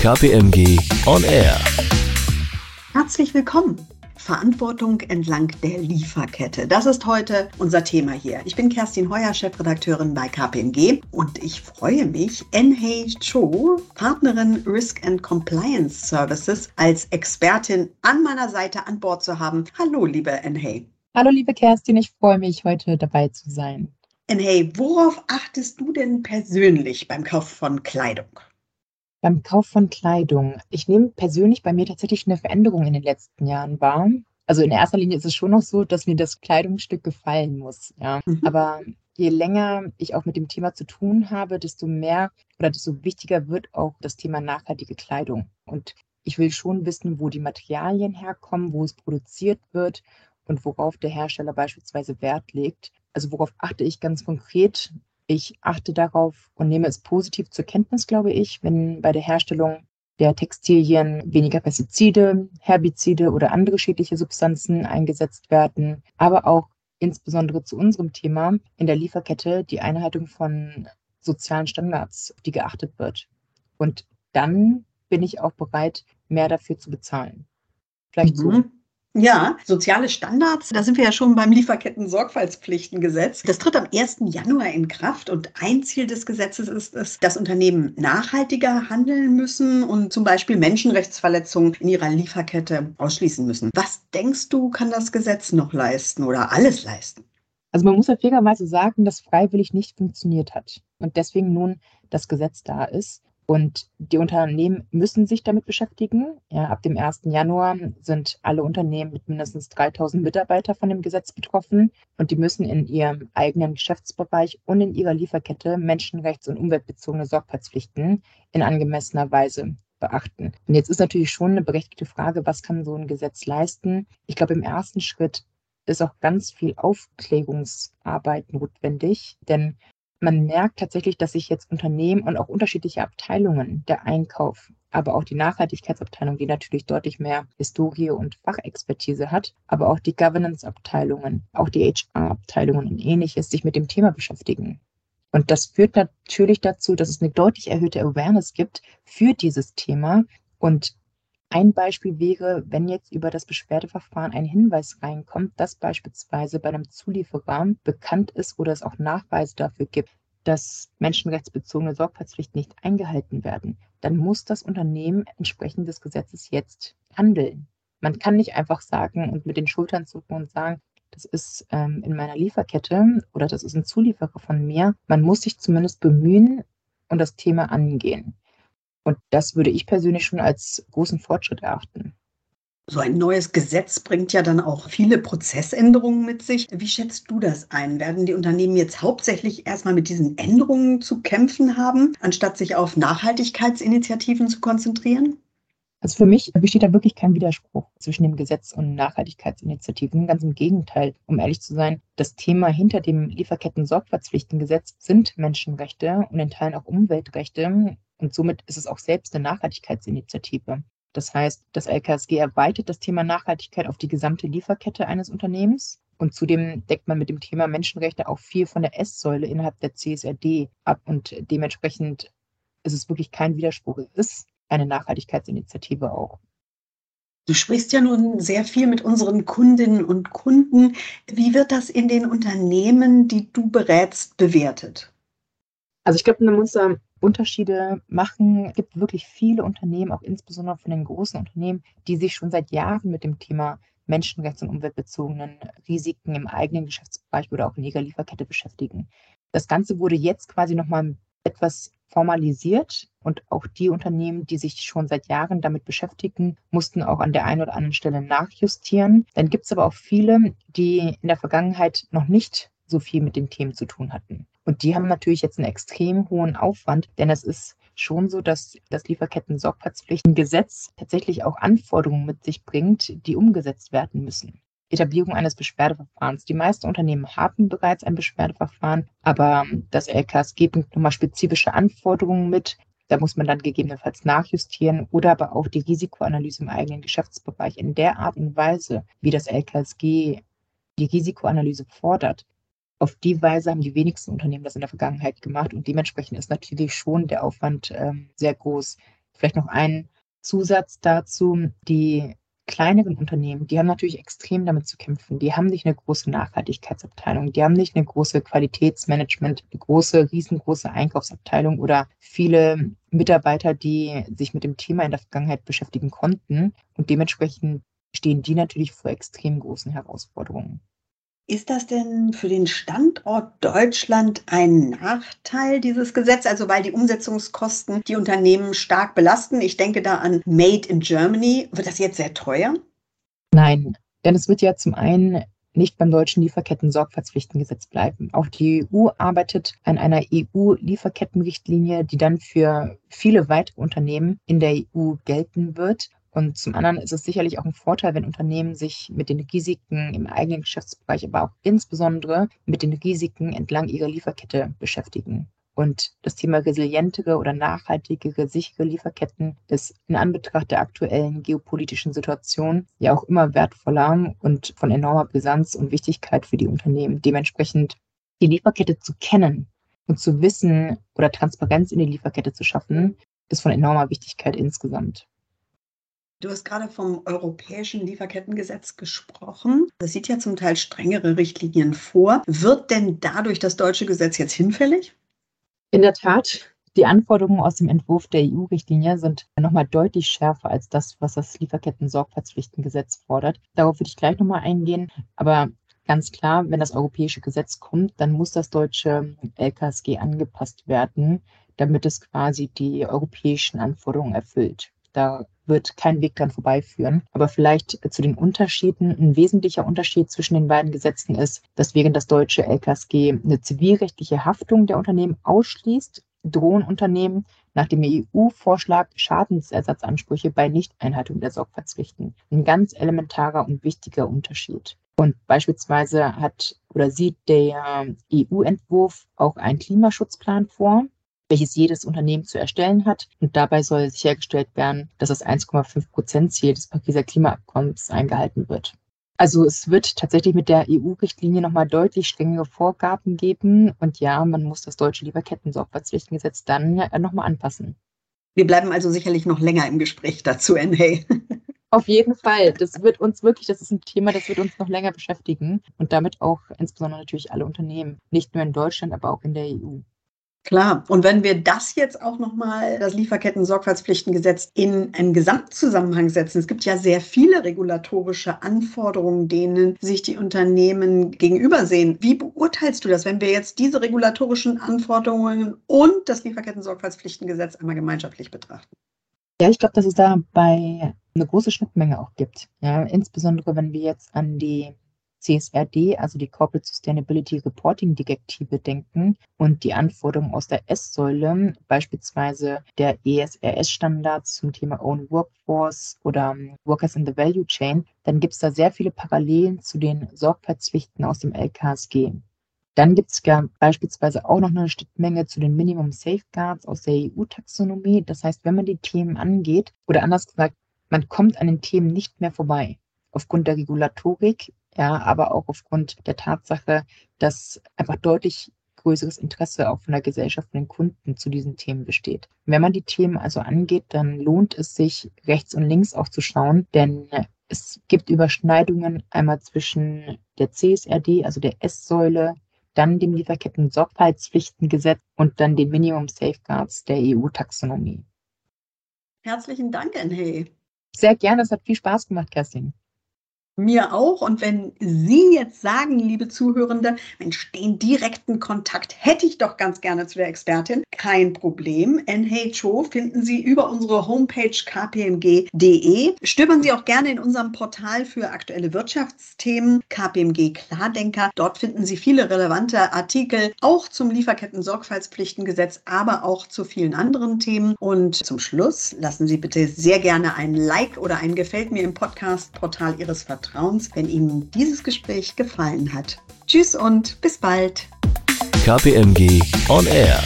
KPMG On Air. Herzlich willkommen. Verantwortung entlang der Lieferkette. Das ist heute unser Thema hier. Ich bin Kerstin Heuer, Chefredakteurin bei KPMG und ich freue mich, Enhei Cho, Partnerin Risk and Compliance Services, als Expertin an meiner Seite an Bord zu haben. Hallo, liebe Enhei. Hallo, liebe Kerstin, ich freue mich, heute dabei zu sein. Enhei, worauf achtest du denn persönlich beim Kauf von Kleidung? Beim Kauf von Kleidung. Ich nehme persönlich bei mir tatsächlich eine Veränderung in den letzten Jahren wahr. Also in erster Linie ist es schon noch so, dass mir das Kleidungsstück gefallen muss. Ja. Mhm. Aber je länger ich auch mit dem Thema zu tun habe, desto mehr oder desto wichtiger wird auch das Thema nachhaltige Kleidung. Und ich will schon wissen, wo die Materialien herkommen, wo es produziert wird und worauf der Hersteller beispielsweise Wert legt. Also worauf achte ich ganz konkret? Ich achte darauf und nehme es positiv zur Kenntnis, glaube ich, wenn bei der Herstellung der Textilien weniger Pestizide, Herbizide oder andere schädliche Substanzen eingesetzt werden, aber auch insbesondere zu unserem Thema in der Lieferkette die Einhaltung von sozialen Standards, die geachtet wird. Und dann bin ich auch bereit, mehr dafür zu bezahlen. Vielleicht mhm. so. Ja, soziale Standards, da sind wir ja schon beim Lieferketten-Sorgfaltspflichtengesetz. Das tritt am 1. Januar in Kraft und ein Ziel des Gesetzes ist es, dass Unternehmen nachhaltiger handeln müssen und zum Beispiel Menschenrechtsverletzungen in ihrer Lieferkette ausschließen müssen. Was denkst du, kann das Gesetz noch leisten oder alles leisten? Also man muss ja fairerweise sagen, dass freiwillig nicht funktioniert hat und deswegen nun das Gesetz da ist. Und die Unternehmen müssen sich damit beschäftigen. Ja, ab dem 1. Januar sind alle Unternehmen mit mindestens 3000 Mitarbeitern von dem Gesetz betroffen und die müssen in ihrem eigenen Geschäftsbereich und in ihrer Lieferkette menschenrechts- und umweltbezogene Sorgfaltspflichten in angemessener Weise beachten. Und jetzt ist natürlich schon eine berechtigte Frage, was kann so ein Gesetz leisten? Ich glaube, im ersten Schritt ist auch ganz viel Aufklärungsarbeit notwendig, denn man merkt tatsächlich, dass sich jetzt Unternehmen und auch unterschiedliche Abteilungen, der Einkauf, aber auch die Nachhaltigkeitsabteilung, die natürlich deutlich mehr Historie und Fachexpertise hat, aber auch die Governance-Abteilungen, auch die HR-Abteilungen und ähnliches sich mit dem Thema beschäftigen. Und das führt natürlich dazu, dass es eine deutlich erhöhte Awareness gibt für dieses Thema. Und ein Beispiel wäre, wenn jetzt über das Beschwerdeverfahren ein Hinweis reinkommt, dass beispielsweise bei einem Zulieferer bekannt ist oder es auch Nachweise dafür gibt, dass menschenrechtsbezogene Sorgfaltspflichten nicht eingehalten werden, dann muss das Unternehmen entsprechend des Gesetzes jetzt handeln. Man kann nicht einfach sagen und mit den Schultern zucken und sagen, das ist ähm, in meiner Lieferkette oder das ist ein Zulieferer von mir. Man muss sich zumindest bemühen und das Thema angehen. Und das würde ich persönlich schon als großen Fortschritt erachten. So ein neues Gesetz bringt ja dann auch viele Prozessänderungen mit sich. Wie schätzt du das ein? Werden die Unternehmen jetzt hauptsächlich erstmal mit diesen Änderungen zu kämpfen haben, anstatt sich auf Nachhaltigkeitsinitiativen zu konzentrieren? Also für mich besteht da wirklich kein Widerspruch zwischen dem Gesetz und Nachhaltigkeitsinitiativen. Ganz im Gegenteil, um ehrlich zu sein, das Thema hinter dem Lieferketten-Sorgfaltspflichtengesetz sind Menschenrechte und in Teilen auch Umweltrechte. Und somit ist es auch selbst eine Nachhaltigkeitsinitiative. Das heißt, das LKSG erweitert das Thema Nachhaltigkeit auf die gesamte Lieferkette eines Unternehmens. Und zudem deckt man mit dem Thema Menschenrechte auch viel von der S-Säule innerhalb der CSRD ab. Und dementsprechend ist es wirklich kein Widerspruch. Es ist eine Nachhaltigkeitsinitiative auch. Du sprichst ja nun sehr viel mit unseren Kundinnen und Kunden. Wie wird das in den Unternehmen, die du berätst, bewertet? Also ich glaube, man muss da Unterschiede machen. Es gibt wirklich viele Unternehmen, auch insbesondere von den großen Unternehmen, die sich schon seit Jahren mit dem Thema menschenrechts- und umweltbezogenen Risiken im eigenen Geschäftsbereich oder auch in ihrer Lieferkette beschäftigen. Das Ganze wurde jetzt quasi nochmal etwas formalisiert und auch die Unternehmen, die sich schon seit Jahren damit beschäftigen, mussten auch an der einen oder anderen Stelle nachjustieren. Dann gibt es aber auch viele, die in der Vergangenheit noch nicht so viel mit den Themen zu tun hatten. Und die haben natürlich jetzt einen extrem hohen Aufwand, denn es ist schon so, dass das Lieferketten-Sorgfaltspflichtengesetz tatsächlich auch Anforderungen mit sich bringt, die umgesetzt werden müssen. Etablierung eines Beschwerdeverfahrens. Die meisten Unternehmen haben bereits ein Beschwerdeverfahren, aber das LKSG bringt nochmal spezifische Anforderungen mit. Da muss man dann gegebenenfalls nachjustieren oder aber auch die Risikoanalyse im eigenen Geschäftsbereich in der Art und Weise, wie das LKSG die Risikoanalyse fordert, auf die Weise haben die wenigsten Unternehmen das in der Vergangenheit gemacht und dementsprechend ist natürlich schon der Aufwand ähm, sehr groß. Vielleicht noch ein Zusatz dazu. Die kleineren Unternehmen, die haben natürlich extrem damit zu kämpfen. Die haben nicht eine große Nachhaltigkeitsabteilung, die haben nicht eine große Qualitätsmanagement, eine große, riesengroße Einkaufsabteilung oder viele Mitarbeiter, die sich mit dem Thema in der Vergangenheit beschäftigen konnten. Und dementsprechend stehen die natürlich vor extrem großen Herausforderungen. Ist das denn für den Standort Deutschland ein Nachteil, dieses Gesetz? Also weil die Umsetzungskosten die Unternehmen stark belasten. Ich denke da an Made in Germany. Wird das jetzt sehr teuer? Nein, denn es wird ja zum einen nicht beim deutschen Lieferketten-Sorgfaltspflichtengesetz bleiben. Auch die EU arbeitet an einer EU-Lieferkettenrichtlinie, die dann für viele weitere Unternehmen in der EU gelten wird. Und zum anderen ist es sicherlich auch ein Vorteil, wenn Unternehmen sich mit den Risiken im eigenen Geschäftsbereich, aber auch insbesondere mit den Risiken entlang ihrer Lieferkette beschäftigen. Und das Thema resilientere oder nachhaltigere, sichere Lieferketten ist in Anbetracht der aktuellen geopolitischen Situation ja auch immer wertvoller und von enormer Brisanz und Wichtigkeit für die Unternehmen. Dementsprechend die Lieferkette zu kennen und zu wissen oder Transparenz in die Lieferkette zu schaffen, ist von enormer Wichtigkeit insgesamt. Du hast gerade vom europäischen Lieferkettengesetz gesprochen. Das sieht ja zum Teil strengere Richtlinien vor. Wird denn dadurch das deutsche Gesetz jetzt hinfällig? In der Tat. Die Anforderungen aus dem Entwurf der EU-Richtlinie sind nochmal deutlich schärfer als das, was das Lieferketten-Sorgfaltspflichtengesetz fordert. Darauf würde ich gleich nochmal eingehen. Aber ganz klar, wenn das europäische Gesetz kommt, dann muss das deutsche LKSG angepasst werden, damit es quasi die europäischen Anforderungen erfüllt. Da wird kein Weg dran vorbeiführen. Aber vielleicht zu den Unterschieden. Ein wesentlicher Unterschied zwischen den beiden Gesetzen ist, dass während das deutsche LKSG eine zivilrechtliche Haftung der Unternehmen ausschließt, drohen Unternehmen nach dem EU-Vorschlag Schadensersatzansprüche bei Nichteinhaltung der Sorgfaltspflichten. Ein ganz elementarer und wichtiger Unterschied. Und beispielsweise hat oder sieht der EU-Entwurf auch einen Klimaschutzplan vor, welches jedes Unternehmen zu erstellen hat. Und dabei soll sichergestellt werden, dass das 1,5 Prozent Ziel des Pariser Klimaabkommens eingehalten wird. Also es wird tatsächlich mit der EU-Richtlinie nochmal deutlich strengere Vorgaben geben. Und ja, man muss das deutsche Lieferketten-Sorgfaltspflichtengesetz dann nochmal anpassen. Wir bleiben also sicherlich noch länger im Gespräch dazu, Enhey. Auf jeden Fall. Das wird uns wirklich, das ist ein Thema, das wird uns noch länger beschäftigen und damit auch insbesondere natürlich alle Unternehmen, nicht nur in Deutschland, aber auch in der EU. Klar. Und wenn wir das jetzt auch nochmal, das Lieferketten-Sorgfaltspflichtengesetz, in einen Gesamtzusammenhang setzen, es gibt ja sehr viele regulatorische Anforderungen, denen sich die Unternehmen gegenübersehen. Wie beurteilst du das, wenn wir jetzt diese regulatorischen Anforderungen und das Lieferketten-Sorgfaltspflichtengesetz einmal gemeinschaftlich betrachten? Ja, ich glaube, dass es dabei eine große Schnittmenge auch gibt. Ja, insbesondere wenn wir jetzt an die CSRD, also die Corporate Sustainability Reporting Direktive, denken und die Anforderungen aus der S-Säule, beispielsweise der ESRS-Standards zum Thema Own Workforce oder ähm, Workers in the Value Chain, dann gibt es da sehr viele Parallelen zu den Sorgfaltspflichten aus dem LKSG. Dann gibt es ja beispielsweise auch noch eine Schnittmenge zu den Minimum Safeguards aus der EU-Taxonomie. Das heißt, wenn man die Themen angeht, oder anders gesagt, man kommt an den Themen nicht mehr vorbei. Aufgrund der Regulatorik ja, aber auch aufgrund der Tatsache, dass einfach deutlich größeres Interesse auch von der Gesellschaft und den Kunden zu diesen Themen besteht. Wenn man die Themen also angeht, dann lohnt es sich, rechts und links auch zu schauen, denn es gibt Überschneidungen einmal zwischen der CSRD, also der S-Säule, dann dem Lieferketten-Sorgfaltspflichtengesetz und dann den Minimum Safeguards der EU-Taxonomie. Herzlichen Dank, Enhey. Sehr gerne, es hat viel Spaß gemacht, Kerstin. Mir auch. Und wenn Sie jetzt sagen, liebe Zuhörende, Mensch, den direkten Kontakt hätte ich doch ganz gerne zu der Expertin, kein Problem. NHO finden Sie über unsere Homepage kpmg.de. Stöbern Sie auch gerne in unserem Portal für aktuelle Wirtschaftsthemen KPMG Klardenker. Dort finden Sie viele relevante Artikel, auch zum Lieferketten-Sorgfaltspflichtengesetz, aber auch zu vielen anderen Themen. Und zum Schluss lassen Sie bitte sehr gerne ein Like oder ein Gefällt mir im Podcast-Portal Ihres Vertrauens Vertrauens, wenn Ihnen dieses Gespräch gefallen hat. Tschüss und bis bald. KPMG On Air.